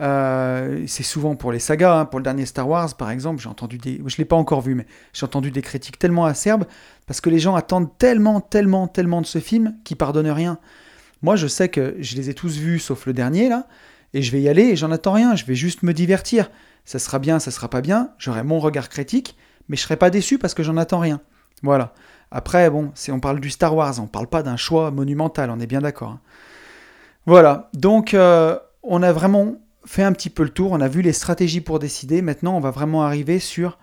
Euh, c'est souvent pour les sagas, hein. pour le dernier Star Wars par exemple, j'ai entendu des, je l'ai pas encore vu, mais j'ai entendu des critiques tellement acerbes parce que les gens attendent tellement, tellement, tellement de ce film qu'ils pardonnent rien. Moi, je sais que je les ai tous vus sauf le dernier là, et je vais y aller et j'en attends rien. Je vais juste me divertir. Ça sera bien, ça sera pas bien. J'aurai mon regard critique, mais je serai pas déçu parce que j'en attends rien. Voilà. Après, bon, on parle du Star Wars, on parle pas d'un choix monumental, on est bien d'accord. Hein. Voilà. Donc, euh, on a vraiment fait un petit peu le tour, on a vu les stratégies pour décider. Maintenant, on va vraiment arriver sur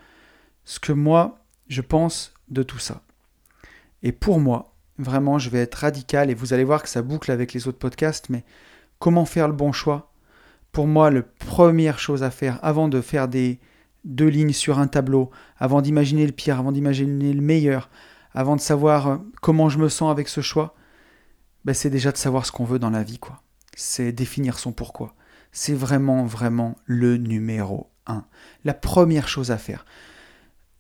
ce que moi, je pense de tout ça. Et pour moi, vraiment, je vais être radical et vous allez voir que ça boucle avec les autres podcasts, mais comment faire le bon choix? Pour moi, la première chose à faire avant de faire des deux lignes sur un tableau, avant d'imaginer le pire, avant d'imaginer le meilleur, avant de savoir euh, comment je me sens avec ce choix, ben c'est déjà de savoir ce qu'on veut dans la vie, quoi. C'est définir son pourquoi. C'est vraiment, vraiment le numéro un. La première chose à faire.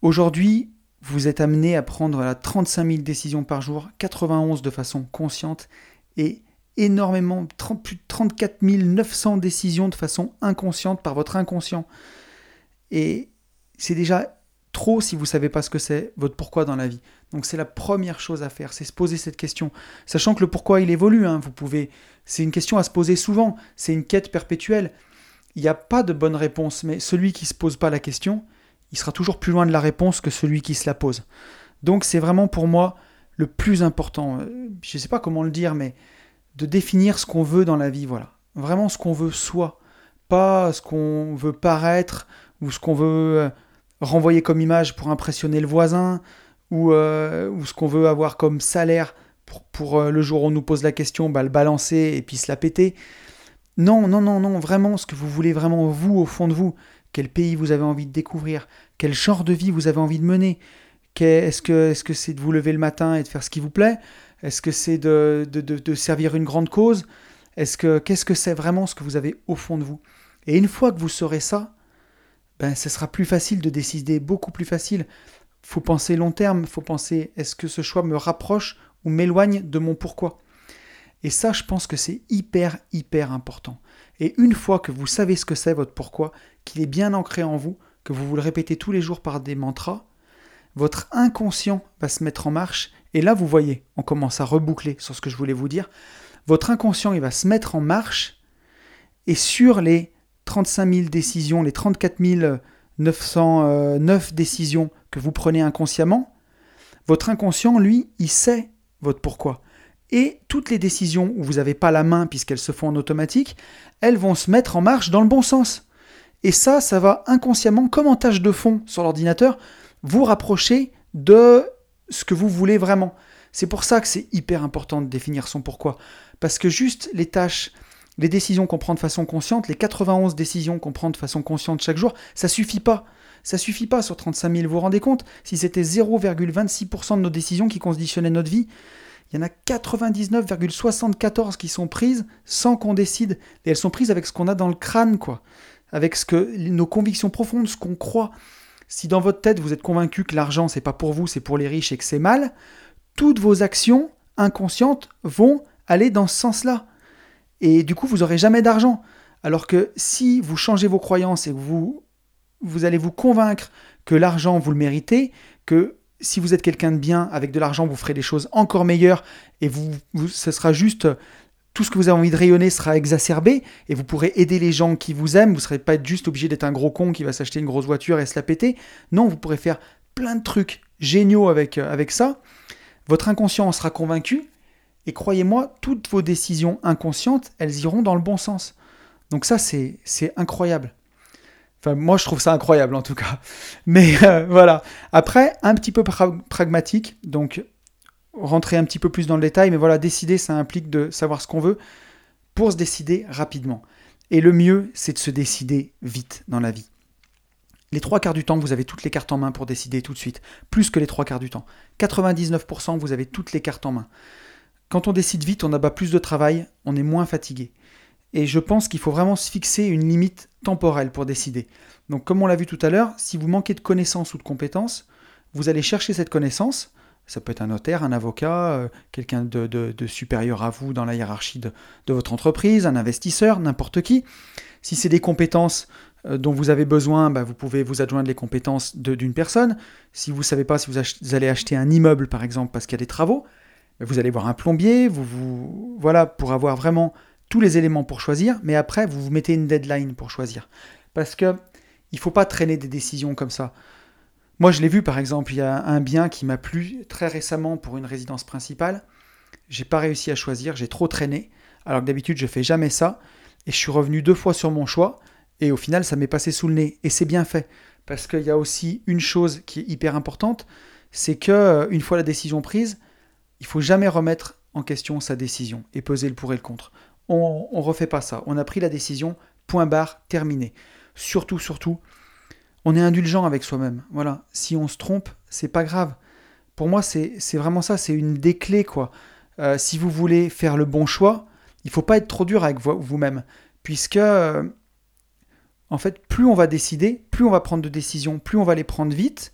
Aujourd'hui, vous êtes amené à prendre la 35 000 décisions par jour, 91 de façon consciente et énormément, plus de 34 900 décisions de façon inconsciente par votre inconscient. Et c'est déjà trop si vous ne savez pas ce que c'est, votre pourquoi dans la vie. Donc c'est la première chose à faire, c'est se poser cette question. Sachant que le pourquoi il évolue, hein, vous pouvez. C'est une question à se poser souvent, c'est une quête perpétuelle. Il n'y a pas de bonne réponse, mais celui qui se pose pas la question, il sera toujours plus loin de la réponse que celui qui se la pose. Donc c'est vraiment pour moi le plus important. Euh, je ne sais pas comment le dire, mais de définir ce qu'on veut dans la vie, voilà. Vraiment ce qu'on veut soi, pas ce qu'on veut paraître ou ce qu'on veut euh, renvoyer comme image pour impressionner le voisin ou, euh, ou ce qu'on veut avoir comme salaire pour, pour, le jour où on nous pose la question, bah, le balancer et puis se la péter. Non, non, non, non, vraiment ce que vous voulez vraiment vous au fond de vous quel pays vous avez envie de découvrir, quel genre de vie vous avez envie de mener. Est-ce que c'est -ce de vous lever le matin et de faire ce qui vous plaît Est-ce que c'est de, de, servir une grande cause Est-ce que Qu'est-ce que c'est vraiment ce que vous avez au fond de vous? Et une fois que vous saurez ça, ben, ce sera plus facile de décider, beaucoup plus facile. faut penser long terme, faut penser est-ce que ce choix me rapproche ou m'éloigne de mon pourquoi? Et ça, je pense que c'est hyper, hyper important. Et une fois que vous savez ce que c'est votre pourquoi, qu'il est bien ancré en vous, que vous vous le répétez tous les jours par des mantras, votre inconscient va se mettre en marche. Et là, vous voyez, on commence à reboucler sur ce que je voulais vous dire. Votre inconscient, il va se mettre en marche. Et sur les 35 000 décisions, les 34 909 décisions que vous prenez inconsciemment, votre inconscient, lui, il sait votre pourquoi. Et toutes les décisions où vous n'avez pas la main puisqu'elles se font en automatique, elles vont se mettre en marche dans le bon sens. Et ça, ça va inconsciemment, comme en tâche de fond sur l'ordinateur, vous rapprocher de ce que vous voulez vraiment. C'est pour ça que c'est hyper important de définir son pourquoi. Parce que juste les tâches, les décisions qu'on prend de façon consciente, les 91 décisions qu'on prend de façon consciente chaque jour, ça suffit pas. Ça suffit pas sur 35 000. Vous vous rendez compte? Si c'était 0,26% de nos décisions qui conditionnaient notre vie, il y en a 99,74 qui sont prises sans qu'on décide. Et elles sont prises avec ce qu'on a dans le crâne, quoi. Avec ce que nos convictions profondes, ce qu'on croit. Si dans votre tête vous êtes convaincu que l'argent c'est pas pour vous, c'est pour les riches et que c'est mal, toutes vos actions inconscientes vont aller dans ce sens-là. Et du coup, vous n'aurez jamais d'argent. Alors que si vous changez vos croyances et que vous, vous allez vous convaincre que l'argent, vous le méritez, que si vous êtes quelqu'un de bien, avec de l'argent, vous ferez des choses encore meilleures et vous, ce sera juste tout ce que vous avez envie de rayonner sera exacerbé et vous pourrez aider les gens qui vous aiment. Vous ne serez pas juste obligé d'être un gros con qui va s'acheter une grosse voiture et se la péter. Non, vous pourrez faire plein de trucs géniaux avec, euh, avec ça. Votre inconscient en sera convaincu et croyez-moi, toutes vos décisions inconscientes, elles iront dans le bon sens. Donc ça, c'est incroyable. Enfin, moi, je trouve ça incroyable en tout cas. Mais euh, voilà. Après, un petit peu pragmatique. Donc, rentrer un petit peu plus dans le détail. Mais voilà, décider, ça implique de savoir ce qu'on veut pour se décider rapidement. Et le mieux, c'est de se décider vite dans la vie. Les trois quarts du temps, vous avez toutes les cartes en main pour décider tout de suite. Plus que les trois quarts du temps. 99%, vous avez toutes les cartes en main. Quand on décide vite, on abat plus de travail, on est moins fatigué. Et je pense qu'il faut vraiment se fixer une limite temporelle pour décider. Donc comme on l'a vu tout à l'heure, si vous manquez de connaissances ou de compétences, vous allez chercher cette connaissance. Ça peut être un notaire, un avocat, euh, quelqu'un de, supérieur à vous dans la hiérarchie de, votre entreprise, un investisseur, n'importe qui. Si c'est des compétences euh, dont vous avez besoin, bah, vous pouvez vous adjoindre les compétences d'une personne. Si vous ne savez pas si vous, allez acheter un immeuble, par exemple, parce qu'il y a des travaux, vous allez voir un plombier, vous, voilà, pour avoir vraiment tous les éléments pour choisir, mais après, vous vous mettez une deadline pour choisir. Parce que il faut pas traîner des décisions comme ça. Moi, je l'ai vu par exemple, il y a un bien qui m'a plu très récemment pour une résidence principale. J'ai pas réussi à choisir, j'ai trop traîné, alors que d'habitude je fais jamais ça. Et je suis revenu deux fois sur mon choix, et au final ça m'est passé sous le nez. Et c'est bien fait, parce qu'il y a aussi une chose qui est hyper importante, c'est que euh, une fois la décision prise, il faut jamais remettre en question sa décision et peser le pour et le contre. On, on refait pas ça. On a pris la décision, point barre, terminé. Surtout, surtout, on est indulgent avec soi-même. Voilà. Si on se trompe, c'est pas grave. Pour moi, c'est vraiment ça. C'est une des clés, quoi. Euh, si vous voulez faire le bon choix, il faut pas être trop dur avec vous-même, puisque euh, en fait, plus on va décider, plus on va prendre de décisions, plus on va les prendre vite,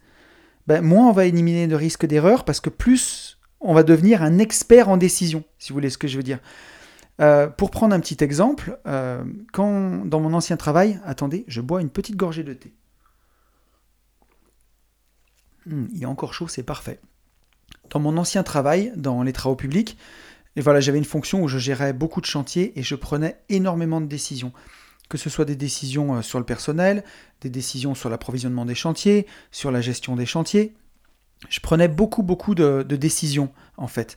ben, moins on va éliminer de risques d'erreur, parce que plus on va devenir un expert en décision, si vous voulez ce que je veux dire. Euh, pour prendre un petit exemple, quand dans mon ancien travail, attendez, je bois une petite gorgée de thé. Hmm, il est encore chaud, c'est parfait. Dans mon ancien travail, dans les travaux publics, et voilà, j'avais une fonction où je gérais beaucoup de chantiers et je prenais énormément de décisions. Que ce soit des décisions euh, sur le personnel, des décisions sur l'approvisionnement des chantiers, sur la gestion des chantiers. Je prenais beaucoup, beaucoup de, décisions, en fait.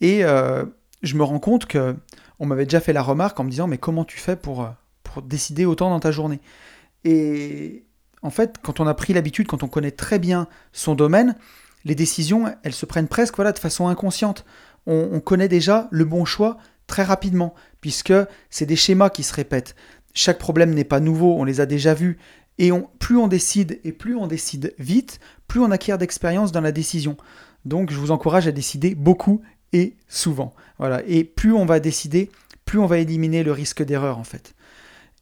Et euh, je me rends compte que on m'avait déjà fait la remarque en me disant Mais comment tu fais pour, euh, pour décider autant dans ta journée? Et en fait, quand on a pris l'habitude, quand on connaît très bien son domaine, les décisions, elles se prennent presque voilà, de façon inconsciente. On, connaît déjà le bon choix très rapidement, puisque c'est des schémas qui se répètent. Chaque problème n'est pas nouveau, on les a déjà vus. Et plus on décide, et plus on décide vite, plus on acquiert d'expérience dans la décision. Donc je vous encourage à décider beaucoup et souvent. Voilà. Et plus on va décider, plus on va éliminer le risque d'erreur en fait.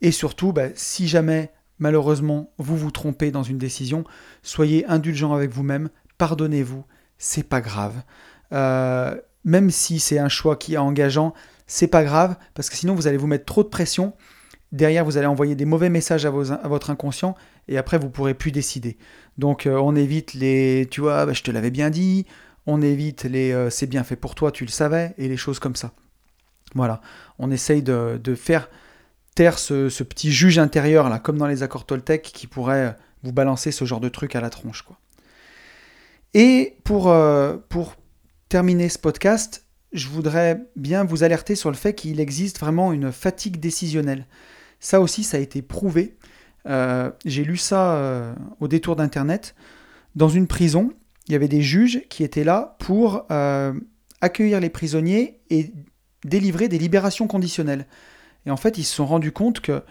Et surtout, bah, si jamais malheureusement vous vous trompez dans une décision, soyez indulgent avec vous-même, pardonnez-vous, c'est pas grave. Euh, même si c'est un choix qui est engageant, c'est pas grave, parce que sinon vous allez vous mettre trop de pression. Derrière, vous allez envoyer des mauvais messages à, votre inconscient, et après, vous pourrez plus décider. Donc, euh, on évite les tu vois, bah, je te l'avais bien dit, on évite les euh, c'est bien fait pour toi, tu le savais, et les choses comme ça. Voilà, on essaye de, faire taire ce, petit juge intérieur, comme dans les accords Toltec, qui pourrait vous balancer ce genre de truc à la tronche. Quoi. Et euh, pour terminer ce podcast, je voudrais bien vous alerter sur le fait qu'il existe vraiment une fatigue décisionnelle. Ça aussi, ça a été prouvé. Euh, j'ai lu ça euh, au détour d'Internet. Dans une prison, il y avait des juges qui étaient là pour accueillir les prisonniers et délivrer des libérations conditionnelles. Et en fait, ils se sont rendus compte que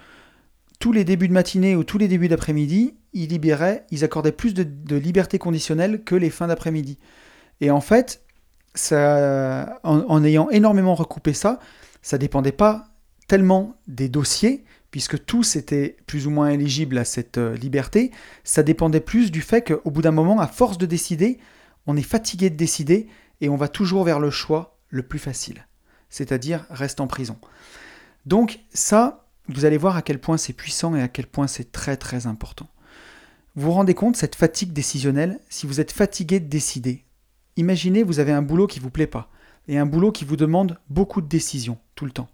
tous les débuts de matinée ou tous les débuts d'après-midi, ils libéraient, ils accordaient plus de, liberté conditionnelle que les fins d'après-midi. Et en fait, en, ayant énormément recoupé ça, ça dépendait pas tellement des dossiers, puisque tous étaient plus ou moins éligibles à cette euh, liberté, ça dépendait plus du fait qu'au bout d'un moment, à force de décider, on est fatigué de décider et on va toujours vers le choix le plus facile, c'est-à-dire reste en prison. Donc ça, vous allez voir à quel point c'est puissant et à quel point c'est très très important. Vous vous rendez compte, cette fatigue décisionnelle, si vous êtes fatigué de décider, imaginez vous avez un boulot qui ne vous plaît pas, et un boulot qui vous demande beaucoup de décisions tout le temps.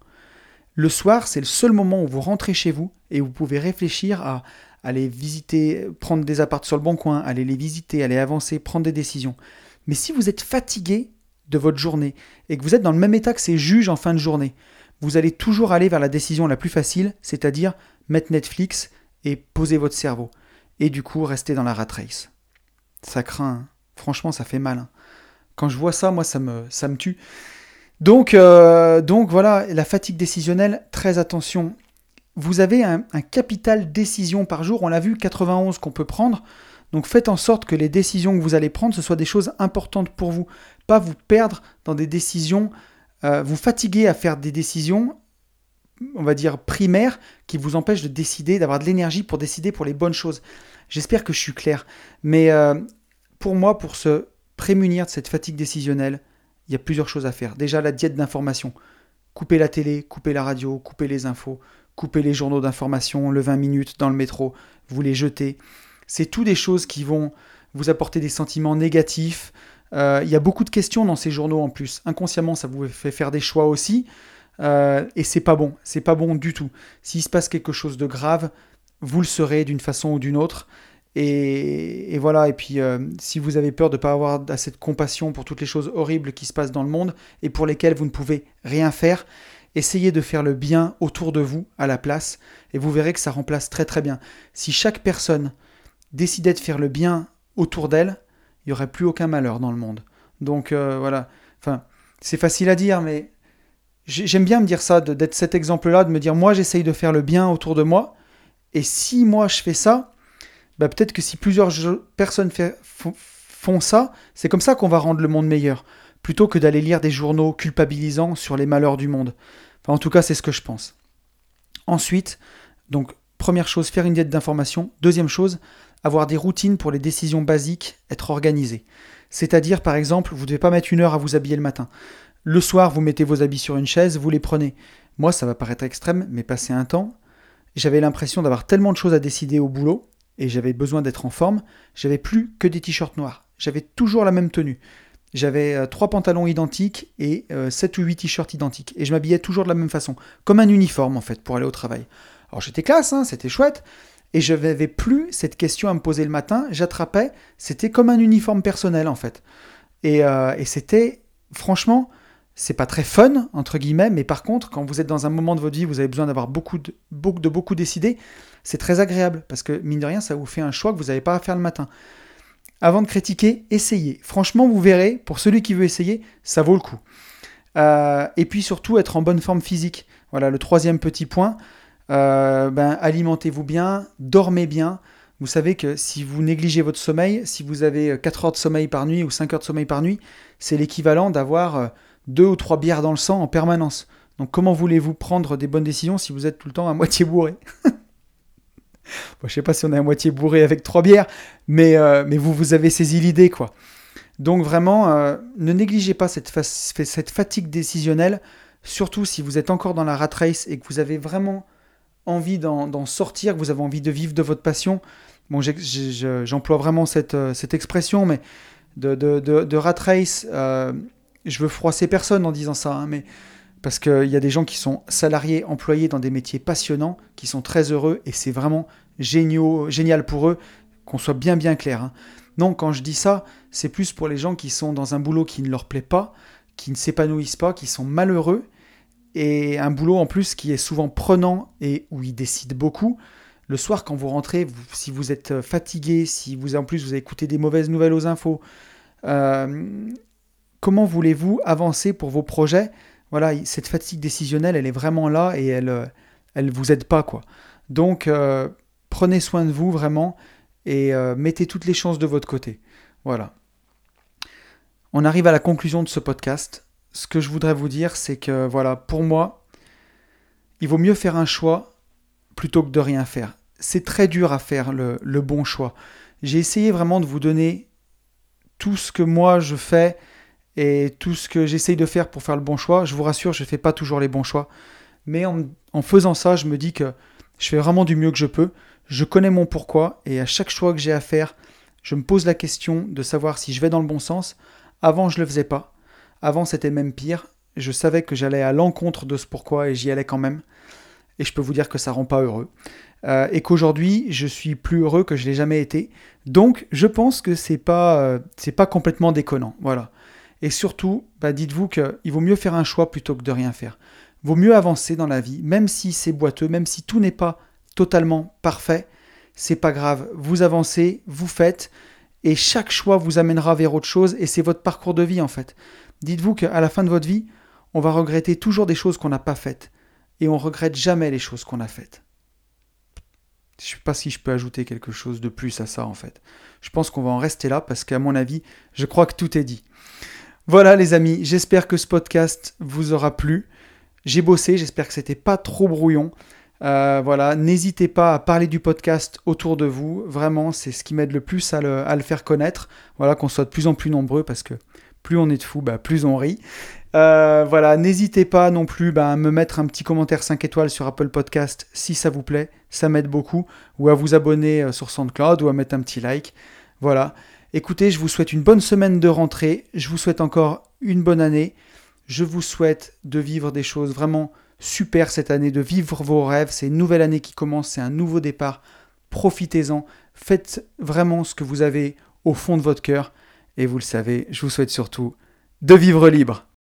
Le soir, c'est le seul moment où vous rentrez chez vous et vous pouvez réfléchir à aller visiter, prendre des apparts sur le bon coin, aller les visiter, aller avancer, prendre des décisions. Mais si vous êtes fatigué de votre journée et que vous êtes dans le même état que ces juges en fin de journée, vous allez toujours aller vers la décision la plus facile, c'est-à-dire mettre Netflix et poser votre cerveau. Et du coup, rester dans la rat race. Ça craint. Hein. Franchement, ça fait mal. Hein. Quand je vois ça, moi, ça me, ça me tue. Donc, euh, donc voilà, la fatigue décisionnelle, très attention. Vous avez un, capital décision par jour. On l'a vu, 91 qu'on peut prendre. Donc faites en sorte que les décisions que vous allez prendre, ce soient des choses importantes pour vous. Pas vous perdre dans des décisions euh, vous fatiguez à faire des décisions, on va dire primaires, qui vous empêchent de décider, d'avoir de l'énergie pour décider pour les bonnes choses. J'espère que je suis clair. Mais euh, pour moi, pour se prémunir de cette fatigue décisionnelle, il y a plusieurs choses à faire. Déjà, la diète d'information. Couper la télé, couper la radio, couper les infos, couper les journaux d'information, le 20 minutes dans le métro, vous les jetez. C'est tout des choses qui vont vous apporter des sentiments négatifs, euh, il y a beaucoup de questions dans ces journaux en plus. Inconsciemment, ça vous fait faire des choix aussi. Euh, et c'est pas bon. C'est pas bon du tout. S'il se passe quelque chose de grave, vous le serez d'une façon ou d'une autre. Et, voilà, et puis euh, si vous avez peur de ne pas avoir assez compassion pour toutes les choses horribles qui se passent dans le monde et pour lesquelles vous ne pouvez rien faire, essayez de faire le bien autour de vous à la place et vous verrez que ça remplace très très bien. Si chaque personne décidait de faire le bien autour d'elle, il n'y aurait plus aucun malheur dans le monde. Donc euh, voilà, enfin, c'est facile à dire, mais j'aime bien me dire ça, d'être cet exemple-là, de me dire moi j'essaye de faire le bien autour de moi, et si moi je fais ça, bah, peut-être que si plusieurs personnes font ça, c'est comme ça qu'on va rendre le monde meilleur, plutôt que d'aller lire des journaux culpabilisants sur les malheurs du monde. En tout cas, c'est ce que je pense. Ensuite, donc, première chose, faire une diète d'information. Deuxième chose, avoir des routines pour les décisions basiques, être organisé. C'est-à-dire, par exemple, vous ne devez pas mettre une heure à vous habiller le matin. Le soir, vous mettez vos habits sur une chaise, vous les prenez. Moi, ça va paraître extrême, mais passer un temps, j'avais l'impression d'avoir tellement de choses à décider au boulot et j'avais besoin d'être en forme, j'avais plus que des t-shirts noirs. J'avais toujours la même tenue. J'avais euh, trois pantalons identiques et euh, sept ou huit t-shirts identiques. Et je m'habillais toujours de la même façon, comme un uniforme en fait, pour aller au travail. Alors j'étais classe, hein, c'était chouette. Et je n'avais plus cette question à me poser le matin. J'attrapais, c'était comme un uniforme personnel en fait. Et, euh, et c'était, franchement, c'est pas très fun, entre guillemets, mais par contre, quand vous êtes dans un moment de votre vie, vous avez besoin d'avoir beaucoup de, de beaucoup décider, c'est très agréable, parce que mine de rien, ça vous fait un choix que vous n'avez pas à faire le matin. Avant de critiquer, essayez. Franchement, vous verrez, pour celui qui veut essayer, ça vaut le coup. Euh, et puis surtout, être en bonne forme physique. Voilà, le troisième petit point. Euh, ben, alimentez-vous bien, dormez bien. Vous savez que si vous négligez votre sommeil, si vous avez 4 heures de sommeil par nuit ou 5 heures de sommeil par nuit, c'est l'équivalent d'avoir euh, deux ou trois bières dans le sang en permanence. Donc comment voulez-vous prendre des bonnes décisions si vous êtes tout le temps à moitié bourré? Je Je sais pas si on est à moitié bourré avec trois bières, mais, euh, mais vous, vous avez saisi l'idée, quoi. Donc vraiment, euh, ne négligez pas cette, cette fatigue décisionnelle, surtout si vous êtes encore dans la rat race et que vous avez vraiment envie d'en sortir, que vous avez envie de vivre de votre passion. Bon, j'emploie vraiment cette, euh, cette, expression, mais de, rat race, je veux froisser personne en disant ça, hein, mais parce qu'il y a des gens qui sont salariés, employés dans des métiers passionnants, qui sont très heureux, et c'est vraiment génial pour eux, qu'on soit bien bien clair. Hein. Non, quand je dis ça, c'est plus pour les gens qui sont dans un boulot qui ne leur plaît pas, qui ne s'épanouissent pas, qui sont malheureux, et un boulot en plus qui est souvent prenant et où ils décident beaucoup. Le soir, quand vous rentrez, si vous êtes fatigué, si vous en plus vous avez écouté des mauvaises nouvelles aux infos, euh, comment voulez-vous avancer pour vos projets Voilà, cette fatigue décisionnelle, elle est vraiment là et elle euh, elle vous aide pas quoi. Donc euh, prenez soin de vous vraiment et euh, mettez toutes les chances de votre côté. Voilà. On arrive à la conclusion de ce podcast. Ce que je voudrais vous dire, c'est que voilà, pour moi, il vaut mieux faire un choix plutôt que de rien faire. C'est très dur à faire le, le bon choix. J'ai essayé vraiment de vous donner tout ce que moi je fais et tout ce que j'essaye de faire pour faire le bon choix. Je vous rassure, je ne fais pas toujours les bons choix. Mais en, faisant ça, je me dis que je fais vraiment du mieux que je peux. Je connais mon pourquoi et à chaque choix que j'ai à faire, je me pose la question de savoir si je vais dans le bon sens. Avant, je ne le faisais pas. Avant, c'était même pire. Je savais que j'allais à l'encontre de ce pourquoi et j'y allais quand même. Et je peux vous dire que ça rend pas heureux. Euh, et qu'aujourd'hui, je suis plus heureux que je l'ai jamais été. Donc, je pense que c'est pas, euh, c'est pas complètement déconnant. Voilà. Et surtout, bah, dites-vous qu'il vaut mieux faire un choix plutôt que de rien faire. Vaut mieux avancer dans la vie, même si c'est boiteux, même si tout n'est pas totalement parfait, c'est pas grave. Vous avancez, vous faites, et chaque choix vous amènera vers autre chose, et c'est votre parcours de vie en fait. Dites-vous qu'à la fin de votre vie, on va regretter toujours des choses qu'on n'a pas faites, et on regrette jamais les choses qu'on a faites. Je ne sais pas si je peux ajouter quelque chose de plus à ça en fait. Je pense qu'on va en rester là parce qu'à mon avis, je crois que tout est dit. Voilà les amis, j'espère que ce podcast vous aura plu. J'ai bossé, j'espère que c'était pas trop brouillon. Euh, voilà, n'hésitez pas à parler du podcast autour de vous. Vraiment, c'est ce qui m'aide le plus à le, faire connaître. Voilà, qu'on soit de plus en plus nombreux parce que plus on est de fous, bah, plus on rit. Euh, voilà, n'hésitez pas non plus bah, à me mettre un petit commentaire 5 étoiles sur Apple Podcast si ça vous plaît, ça m'aide beaucoup, ou à vous abonner euh, sur SoundCloud ou à mettre un petit like. Voilà. Écoutez, je vous souhaite une bonne semaine de rentrée, je vous souhaite encore une bonne année, je vous souhaite de vivre des choses vraiment super cette année, de vivre vos rêves, c'est une nouvelle année qui commence, c'est un nouveau départ. Profitez-en, faites vraiment ce que vous avez au fond de votre cœur. Et vous le savez, je vous souhaite surtout de vivre libre.